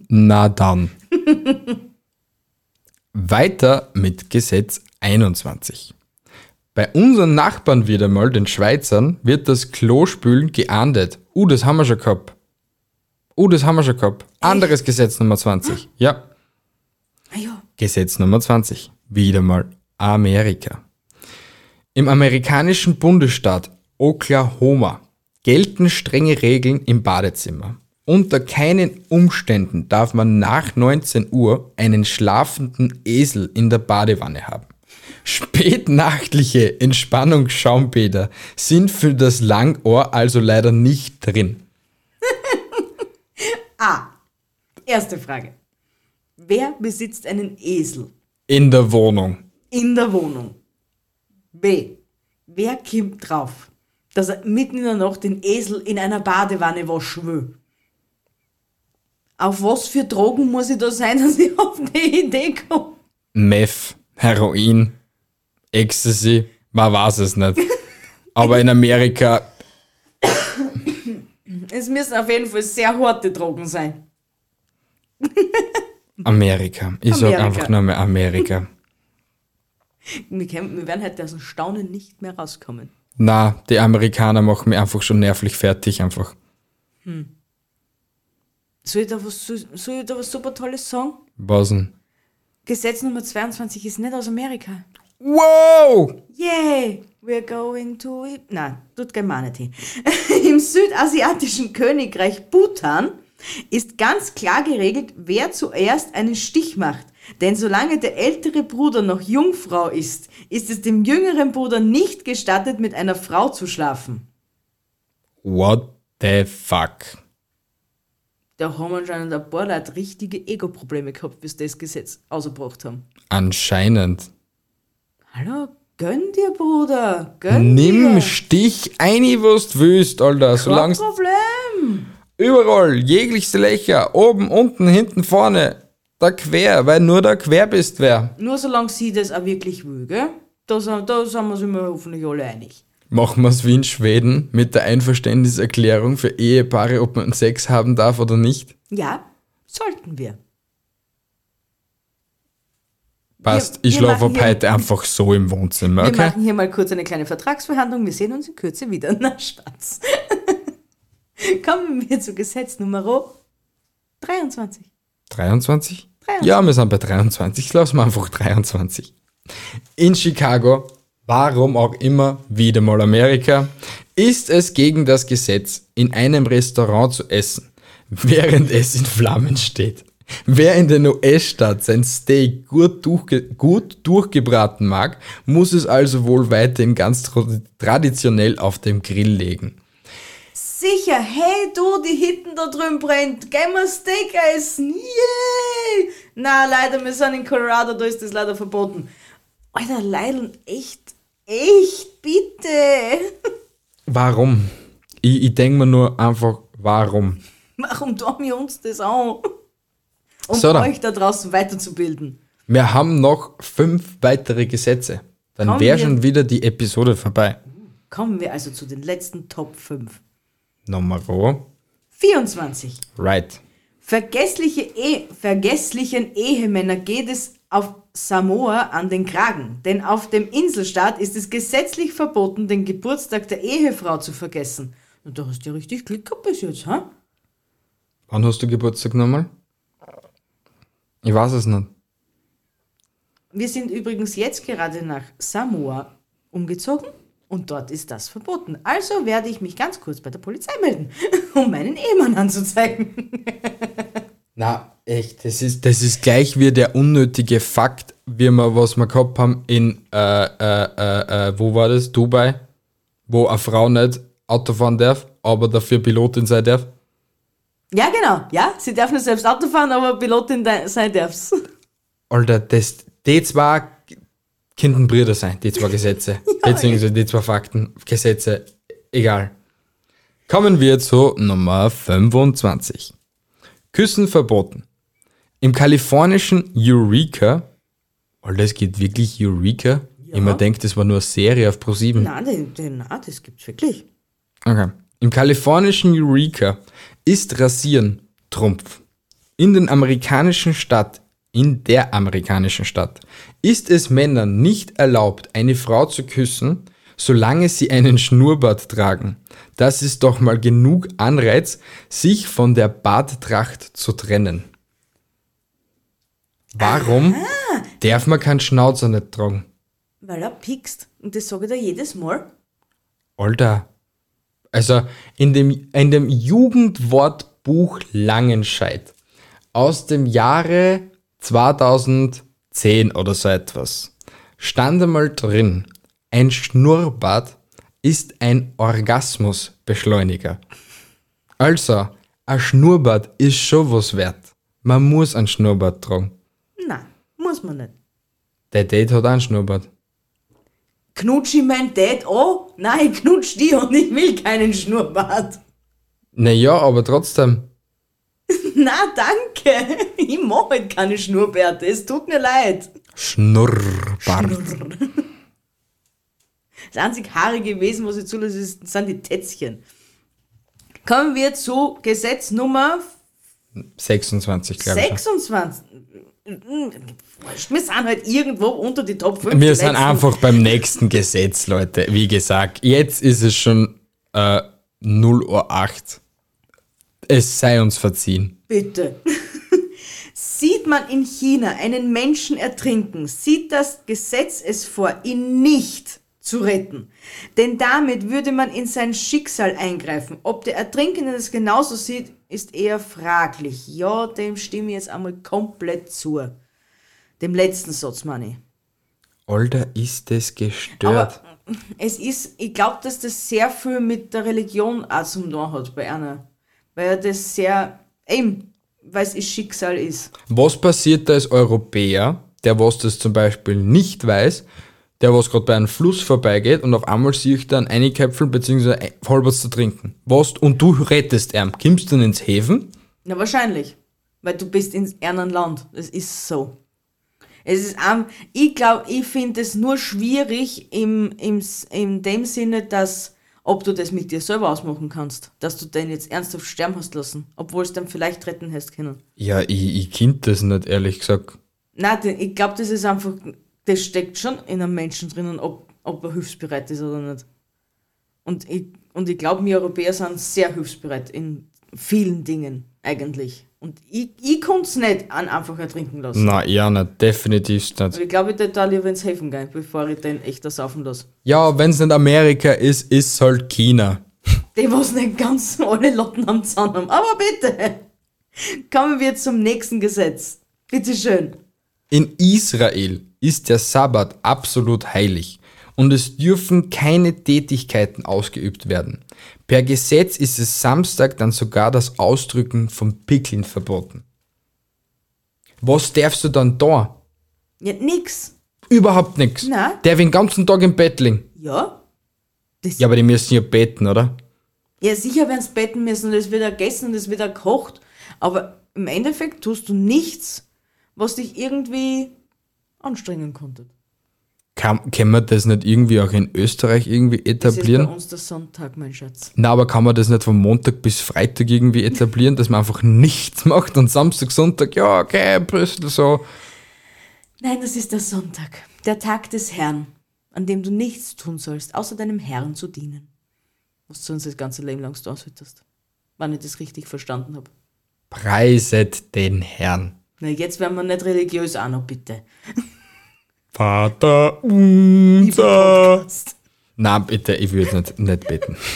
A: Na dann. Weiter mit Gesetz 21. Bei unseren Nachbarn wieder mal, den Schweizern, wird das Klospülen geahndet. Uh, das haben wir schon gehabt. Uh, das haben wir schon gehabt. Anderes Gesetz Nummer 20. Ja.
B: Ah ja,
A: Gesetz Nummer 20. Wieder mal Amerika. Im amerikanischen Bundesstaat Oklahoma gelten strenge Regeln im Badezimmer. Unter keinen Umständen darf man nach 19 Uhr einen schlafenden Esel in der Badewanne haben. Spätnachtliche Entspannungsschaumbäder sind für das Langohr also leider nicht drin.
B: Erste Frage. Wer besitzt einen Esel
A: In der Wohnung.
B: in der Wohnung? B. Wer kommt drauf, dass er mitten in der Nacht den Esel in einer Badewanne waschen will? Auf was für Drogen muss ich da sein, dass ich auf die Idee komme?
A: Meth, Heroin, Ecstasy, man weiß es nicht. Aber in Amerika,
B: Es müssen auf jeden Fall sehr harte Drogen sein.
A: Amerika. Ich sag
B: Amerika.
A: einfach nur mehr Amerika.
B: Wir, kämen, wir werden halt aus dem Staunen nicht mehr rauskommen.
A: Na, die Amerikaner machen mich einfach schon nervlich fertig einfach.
B: Soll ich da was, soll, soll ich da was super Tolles sagen?
A: Was denn?
B: Gesetz Nummer 22 ist nicht aus Amerika.
A: Wow!
B: Yay! We're going to... Nein, tut kein hin. Im südasiatischen Königreich Bhutan ist ganz klar geregelt, wer zuerst einen Stich macht. Denn solange der ältere Bruder noch Jungfrau ist, ist es dem jüngeren Bruder nicht gestattet, mit einer Frau zu schlafen.
A: What the fuck?
B: Da haben anscheinend ein paar Leute richtige Ego-Probleme gehabt, bis das Gesetz ausgebracht haben.
A: Anscheinend.
B: Hallo, gönn dir, Bruder, gönn
A: Nimm
B: dir.
A: Stich ein, was du willst, Alter.
B: Kein Problem.
A: überall, jeglichste Löcher, oben, unten, hinten, vorne, da quer, weil nur da quer bist wer.
B: Nur solange sie das auch wirklich will, gell? Da sind, da sind wir uns immer hoffentlich alle einig.
A: Machen wir es wie in Schweden mit der Einverständniserklärung für Ehepaare, ob man Sex haben darf oder nicht.
B: Ja, sollten wir.
A: Passt,
B: Wir-
A: ich
B: wir machen
A: ab heute einfach so im Wohnzimmer,
B: Wir
A: okay?
B: machen hier mal kurz eine kleine Vertragsverhandlung. Wir sehen uns in Kürze wieder. Na, Spaß. Kommen wir zu Gesetz Nummer 23.
A: 23?
B: 23.
A: Ja, wir sind bei 23. Lassen wir einfach 23. In Chicago, warum auch immer, wieder mal Amerika, ist es gegen das Gesetz, in einem Restaurant zu essen, während es in Flammen steht. Wer in den US-Staat sein Steak gut, durchge gut durchgebraten mag, muss es also wohl weiterhin ganz tra- traditionell auf dem Grill legen.
B: Sicher, hey du, die Hitten da drüben brennt, gehen wir Steak essen, yay! Na, leider, wir sind in Colorado, da ist das leider verboten. Alter, Leidl, echt, echt, bitte.
A: Warum? Ich, ich denke mir nur einfach, warum?
B: Warum tun wir uns das an? Um
A: So,
B: euch da draußen weiterzubilden.
A: Wir haben noch fünf weitere Gesetze. Dann wäre schon wieder die Episode vorbei.
B: Kommen wir also zu den letzten Top 5.
A: Nummer
B: 24.
A: right.
B: Vergessliche e vergesslichen Ehemänner geht es auf Samoa an den Kragen, denn auf dem Inselstaat ist es gesetzlich verboten, den Geburtstag der Ehefrau zu vergessen. Und da hast du ja richtig Glück gehabt bis jetzt, ha?
A: Wann hast du Geburtstag nochmal? Ich weiß es nicht.
B: Wir sind übrigens jetzt gerade nach Samoa umgezogen und dort ist das verboten. Also werde ich mich ganz kurz bei der Polizei melden, um meinen Ehemann anzuzeigen.
A: Na, echt, das ist, das ist gleich wie der unnötige Fakt, wie wir, was wir gehabt haben in, äh, äh, äh, äh, wo war das? Dubai, wo eine Frau nicht Auto fahren darf, aber dafür Pilotin sein darf.
B: Ja, genau. Ja, sie darf nicht selbst Auto fahren, aber Pilotin sein darf's.
A: Alter, das, die zwei könnten Brüder sein, die zwei Gesetze. Beziehungsweise die zwei Fakten, Gesetze, egal. Kommen wir zu Nummer 25. Küssen verboten. Im kalifornischen Eureka, Alter, es geht wirklich Eureka? Ich mir denkt, das war nur eine Serie auf Pro7.
B: Nein, na, das gibt's wirklich.
A: Okay. Im kalifornischen Eureka ist Rasieren Trumpf. In den amerikanischen Stadt, in der amerikanischen Stadt, ist es Männern nicht erlaubt, eine Frau zu küssen, solange sie einen Schnurrbart tragen. Das ist doch mal genug Anreiz, sich von der Barttracht zu trennen. Warum darf man keinen Schnauzer nicht tragen?
B: Weil er piekst. Und das sage ich dir jedes Mal.
A: Alter. Also in dem, in dem Jugendwortbuch Langenscheid aus dem Jahre 2010 oder so etwas stand einmal drin, ein Schnurrbart ist ein Orgasmusbeschleuniger. Also, ein Schnurrbart ist schon was wert. Man muss ein Schnurrbart tragen.
B: Nein, muss man nicht.
A: Der Date hat auch einen Schnurrbart.
B: Knutsch ich mein Dad an? Nein, ich knutsch die und ich will keinen Schnurrbart.
A: Naja, aber trotzdem.
B: Na, danke. Ich mag halt keine Schnurrbärte. Es tut mir leid.
A: Schnurrbart.
B: Das einzig haarige Wesen, was ich zulasse, ist- sind die Tätzchen. Kommen wir zu Gesetz Nummer
A: 26, glaube ich.
B: 26. Wir sind halt irgendwo unter die Top 5.
A: Wir sind einfach beim nächsten Gesetz, Leute. Wie gesagt, jetzt ist es schon äh, 0 Uhr 8. Es sei uns verziehen.
B: Bitte. Sieht man in China einen Menschen ertrinken, sieht das Gesetz es vor, ihn nicht zu retten. Denn damit würde man in sein Schicksal eingreifen. Ob der Ertrinkende das genauso sieht, ist eher fraglich. Ja, dem stimme ich jetzt einmal komplett zu. Dem letzten Satz, meine ich.
A: Alter, ist das gestört.
B: Aber es ist, ich glaube, dass das sehr viel mit der Religion auch zum tun hat bei einer. Weil das sehr, eben, weil es ihr Schicksal ist.
A: Was passiert da als Europäer, der was das zum Beispiel nicht weiß, der was gerade bei einem Fluss vorbeigeht und auf einmal sehe ich dann eine Köpfel bzw. voll was zu trinken. Was? Und du rettest ihn. Kommst du dann ins Häfen?
B: Na, wahrscheinlich. Weil du bist in einem Land. Das ist so. Es ist am, ich glaube, ich finde es nur schwierig im, im, in dem Sinne, dass, ob du das mit dir selber ausmachen kannst, dass du den jetzt ernsthaft sterben hast lassen, obwohl es dann vielleicht retten hast können.
A: Ja, ich, ich kind das nicht, ehrlich gesagt.
B: Nein, ich glaube, das ist einfach, das steckt schon in einem Menschen drinnen, ob, ob er hilfsbereit ist oder nicht. Und ich, und ich glaube, wir Europäer sind sehr hilfsbereit in vielen Dingen, eigentlich. Und ich, ich konnte es nicht an einfach ertrinken lassen.
A: Na, ja, nicht, definitiv nicht.
B: Aber ich glaube, ich da lieber ins Helfen gehen, bevor ich den echt saufen lasse.
A: Ja, wenn es nicht Amerika ist, ist halt China.
B: Die, was nicht ganz alle Lotten am Zaun haben. Aber bitte! Kommen wir zum nächsten Gesetz. Bitte schön.
A: In Israel ist der Sabbat absolut heilig und es dürfen keine Tätigkeiten ausgeübt werden. Per Gesetz ist es Samstag dann sogar das Ausdrücken von Pickeln verboten. Was darfst du dann da?
B: Ja, nix.
A: Überhaupt nichts.
B: Nein.
A: Der den ganzen Tag im Bett liegen.
B: Ja? Das
A: Ja, aber die müssen ja beten, oder?
B: Ja, sicher werden sie betten müssen und es wird gegessen und es wird gekocht. Aber im Endeffekt tust du nichts, was dich irgendwie anstrengen konnte.
A: Kann, kann man das nicht irgendwie auch in Österreich irgendwie
B: Das ist bei
A: etablieren?
B: uns der Sonntag, mein Schatz.
A: Na, aber kann man das nicht von Montag bis Freitag irgendwie etablieren, dass man einfach nichts macht und Samstag, Sonntag, ja, okay, Brüssel so.
B: Nein, das ist der Sonntag. Der Tag des Herrn, an dem du nichts tun sollst, außer deinem Herrn zu dienen. Was du sonst das ganze Leben lang tun solltest. Wenn ich das richtig verstanden habe.
A: Preiset den Herrn.
B: Na, jetzt werden wir nicht religiös auch noch, bitte.
A: Vater unser. Na, bitte, ich würde nicht, nicht beten.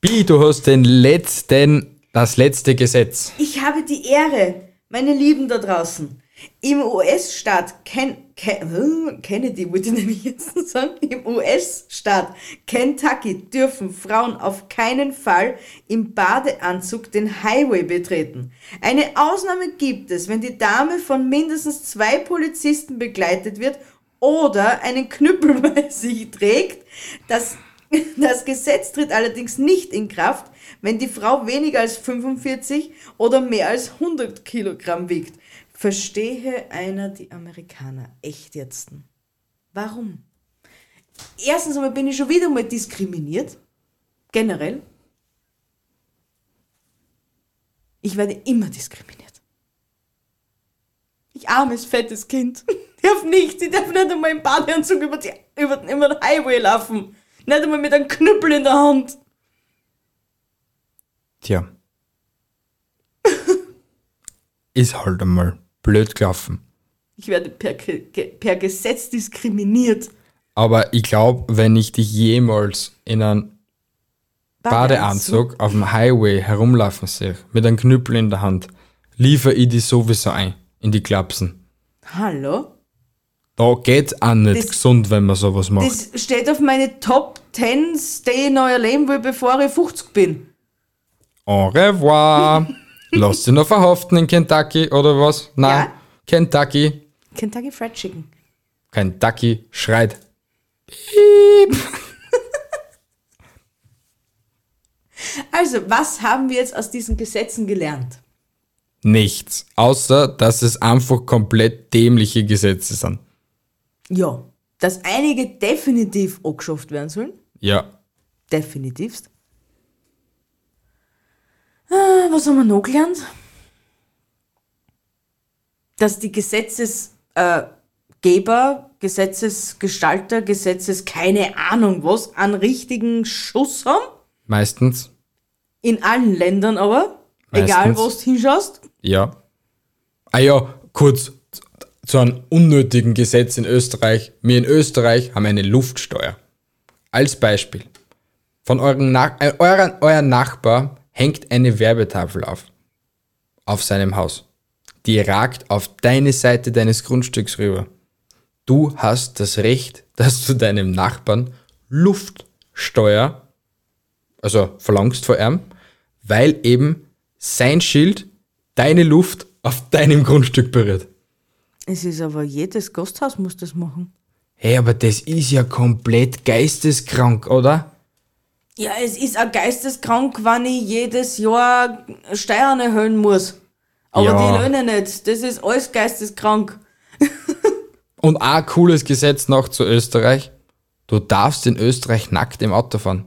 A: Bi, du hast den letzten, das letzte Gesetz.
B: Ich habe die Ehre, meine Lieben da draußen. Im US-Staat Ken Ken hm, Kennedy, wollte ich nämlich jetzt sagen, im US-Staat Kentucky dürfen Frauen auf keinen Fall im Badeanzug den Highway betreten. Eine Ausnahme gibt es, wenn die Dame von mindestens zwei Polizisten begleitet wird oder einen Knüppel bei sich trägt. Das, das Gesetz tritt allerdings nicht in Kraft, wenn die Frau weniger als 45 oder mehr als 100 Kilogramm wiegt. Verstehe einer die Amerikaner echt jetzt? Warum? Erstens einmal bin ich schon wieder mal diskriminiert. Generell. Ich werde immer diskriminiert. Ich armes, fettes Kind. Ich darf nichts. Ich darf nicht einmal im Badeanzug über, die, über, über den Highway laufen. Nicht einmal mit einem Knüppel in der Hand.
A: Tja. Ist halt einmal blöd gelaufen.
B: Ich werde per, per Gesetz diskriminiert.
A: Aber ich glaube, wenn ich dich jemals in einem Badeanzug auf dem Highway herumlaufen sehe, mit einem Knüppel in der Hand, liefere ich die sowieso ein in die Klapsen.
B: Hallo?
A: Da geht's auch nicht
B: Das-
A: gesund, wenn man sowas macht.
B: Das steht auf meine Top 10 Stay in euer Leben will, bevor ich 50 bin.
A: Au revoir. Lass dich noch verhaften in Kentucky oder was? Nein.
B: Ja.
A: Kentucky.
B: Kentucky Fried Chicken.
A: Kentucky schreit.
B: Also, was haben wir jetzt aus diesen Gesetzen gelernt?
A: Nichts. Außer, dass es einfach komplett dämliche Gesetze sind.
B: Ja, dass einige definitiv angeschafft werden sollen.
A: Ja.
B: Definitivst. Ah, was haben wir noch gelernt? Dass die Gesetzesgeber, Geber, Gesetzesgestalter, Gesetzes, keine Ahnung was, einen richtigen Schuss haben.
A: Meistens.
B: In allen Ländern aber. Egal,
A: Meistens.
B: wo du hinschaust.
A: Ja. Ah ja, kurz zu- einem unnötigen Gesetz in Österreich. Wir in Österreich haben eine Luftsteuer. Als Beispiel. Von euren Nach äh, euren, euer Nachbar hängt eine Werbetafel auf. Auf seinem Haus. Die ragt auf deine Seite deines Grundstücks rüber. Du hast das Recht, dass du deinem Nachbarn Luftsteuer, also verlangst vor ihm, weil eben sein Schild deine Luft auf deinem Grundstück berührt.
B: Es ist aber jedes Gasthaus muss das machen.
A: Hey, aber das ist ja komplett geisteskrank, oder?
B: Ja, es ist auch geisteskrank, wenn ich jedes Jahr Steuern erhöhen muss. Aber
A: Ja.
B: die Löhne nicht. Das ist alles geisteskrank.
A: Und auch ein cooles Gesetz noch zu Österreich. Du darfst in Österreich nackt im Auto fahren.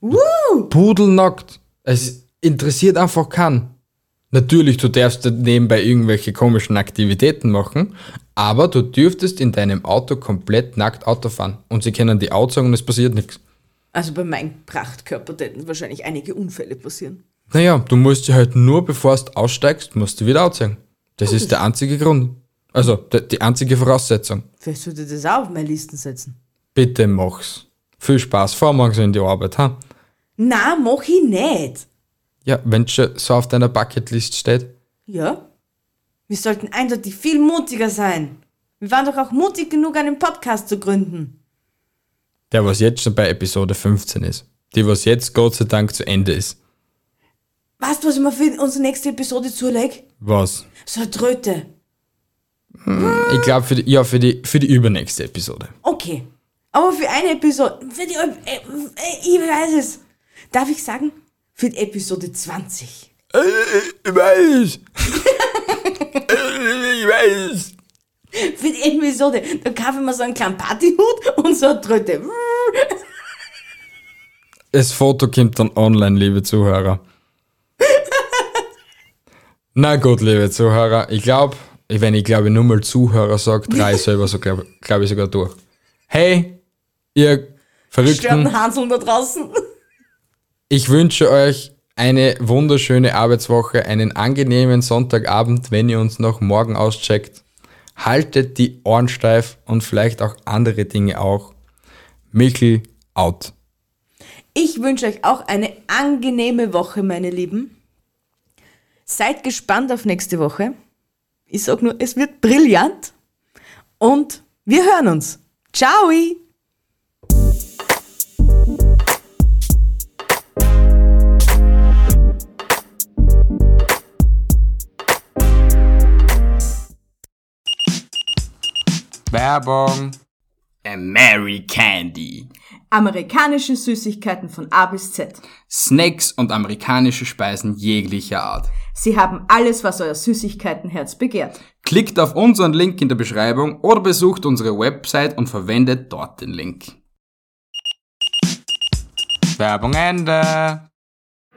B: Woo!
A: Pudelnackt. Es interessiert einfach keinen. Natürlich, du darfst nebenbei irgendwelche komischen Aktivitäten machen, aber du dürftest in deinem Auto komplett nackt Auto fahren. Und sie können die Auto sagen und es passiert nichts.
B: Also bei meinem Prachtkörper täten wahrscheinlich einige Unfälle passieren.
A: Naja, du musst dich halt nur, bevor du aussteigst, musst du wieder ausziehen. Das ist der einzige Grund. Also, die einzige Voraussetzung.
B: Vielleicht sollte ich das auch auf meine Listen setzen.
A: Bitte mach's. Viel Spaß, fahr morgen so in die Arbeit, ha?
B: Na, mach ich nicht.
A: Ja, wenn's schon so auf deiner Bucketlist steht.
B: Ja? Wir sollten eindeutig viel mutiger sein. Wir waren doch auch mutig genug, einen Podcast zu gründen.
A: Der, was jetzt schon bei Episode 15 ist. Die, was jetzt Gott sei Dank zu Ende ist.
B: Weißt du, was ich mir für unsere nächste Episode zulege?
A: Was?
B: So eine Tröte.
A: Ich glaube, für die, ja, für die, für die übernächste Episode.
B: Okay. Aber für eine Episode, für die, äh, äh, ich weiß es. Darf ich sagen? Für die Episode 20.
A: Ich weiß. ich weiß.
B: Für die Episode, da kaufe ich mir so einen kleinen Partyhut und so eine Tröte.
A: Das Foto kommt dann online, liebe Zuhörer. Na gut, liebe Zuhörer, ich glaube, wenn ich glaube nur mal Zuhörer sage, drei selber so glaube glaub ich sogar durch. Hey, ihr Verrückten,
B: Störten Hanseln da draußen.
A: ich wünsche euch eine wunderschöne Arbeitswoche, einen angenehmen Sonntagabend, wenn ihr uns noch morgen auscheckt. Haltet die Ohren steif und vielleicht auch andere Dinge auch. Michel out.
B: Ich wünsche euch auch eine angenehme Woche, meine Lieben. Seid gespannt auf nächste Woche. Ich sag nur, es wird brillant. Und wir hören uns. Ciao!
A: Werbung. Mary Candy.
B: Amerikanische Süßigkeiten von A bis Z.
A: Snacks und amerikanische Speisen jeglicher Art.
B: Sie haben alles, was euer Süßigkeitenherz begehrt.
A: Klickt auf unseren Link in der Beschreibung oder besucht unsere Website und verwendet dort den Link. Werbung Ende.